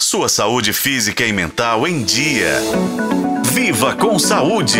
Sua saúde física e mental em dia. Viva com saúde!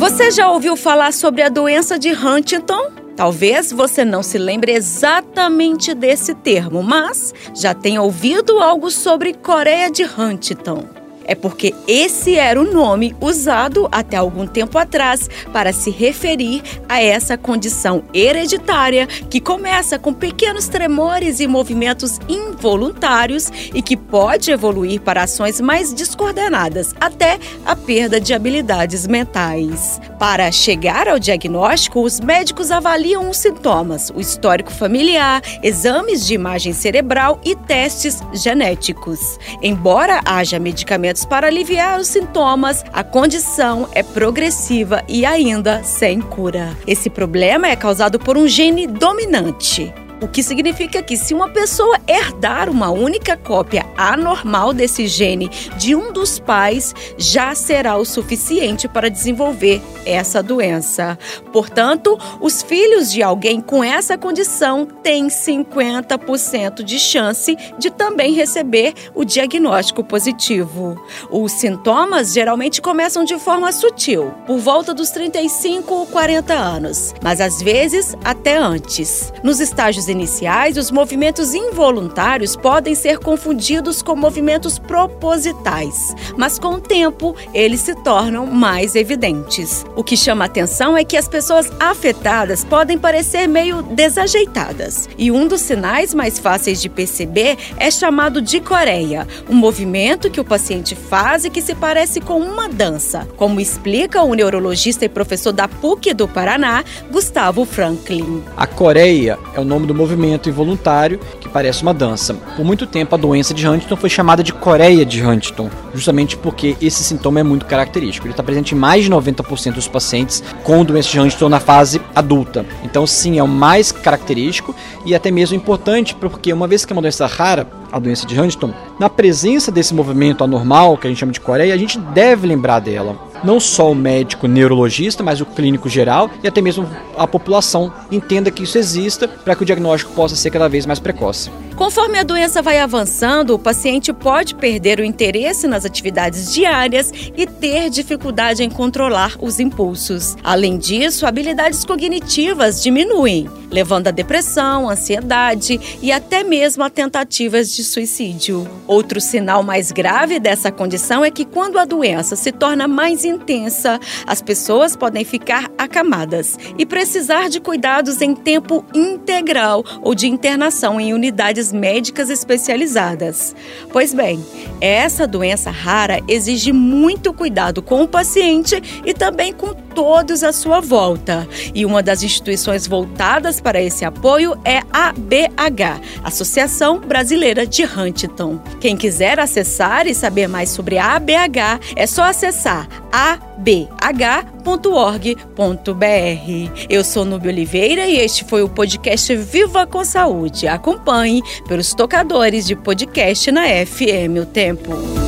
Você já ouviu falar sobre a doença de Huntington? Talvez você não se lembre exatamente desse termo, mas já tenha ouvido algo sobre Coreia de Huntington é porque esse era o nome usado até algum tempo atrás para se referir a essa condição hereditária que começa com pequenos tremores e movimentos involuntários e que pode evoluir para ações mais descoordenadas, até a perda de habilidades mentais. Para chegar ao diagnóstico, os médicos avaliam os sintomas, o histórico familiar, exames de imagem cerebral e testes genéticos. Embora haja medicamentos para aliviar os sintomas, a condição é progressiva e ainda sem cura. Esse problema é causado por um gene dominante. O que significa que se uma pessoa herdar uma única cópia anormal desse gene de um dos pais, já será o suficiente para desenvolver essa doença. Portanto, os filhos de alguém com essa condição têm 50% de chance de também receber o diagnóstico positivo. Os sintomas geralmente começam de forma sutil, por volta dos 35 ou 40 anos, mas às vezes até antes. Nos estágios iniciais, os movimentos involuntários podem ser confundidos com movimentos propositais, mas com o tempo eles se tornam mais evidentes. O que chama atenção é que as pessoas afetadas podem parecer meio desajeitadas, e um dos sinais mais fáceis de perceber é chamado de coreia, um movimento que o paciente faz e que se parece com uma dança, como explica o neurologista e professor da PUC do Paraná, Gustavo Franklin. A coreia é o nome do movimento involuntário que parece uma dança. Por muito tempo, a doença de Huntington foi chamada de Coreia de Huntington, justamente porque esse sintoma é muito característico. Ele está presente em mais de 90% dos pacientes com doença de Huntington na fase adulta. Então, sim, é o mais característico e até mesmo importante, porque uma vez que é uma doença rara, a doença de Huntington, na presença desse movimento anormal, que a gente chama de Coreia, a gente deve lembrar dela não só o médico neurologista, mas o clínico geral e até mesmo a população entenda que isso exista para que o diagnóstico possa ser cada vez mais precoce. Conforme a doença vai avançando, o paciente pode perder o interesse nas atividades diárias e ter dificuldade em controlar os impulsos. Além disso, habilidades cognitivas diminuem, levando a depressão, ansiedade e até mesmo a tentativas de suicídio. Outro sinal mais grave dessa condição é que quando a doença se torna mais intensa, as pessoas podem ficar acamadas e precisar de cuidados em tempo integral ou de internação em unidades médicas especializadas. Pois bem, essa doença rara exige muito cuidado com o paciente e também com todos à sua volta. E uma das instituições voltadas para esse apoio é a ABH, Associação Brasileira de Huntington. Quem quiser acessar e saber mais sobre a ABH, é só acessar abh.org.br. Eu sou Nubia Oliveira e este foi o podcast Viva com Saúde. Acompanhe pelos tocadores de podcast na FM O Tempo.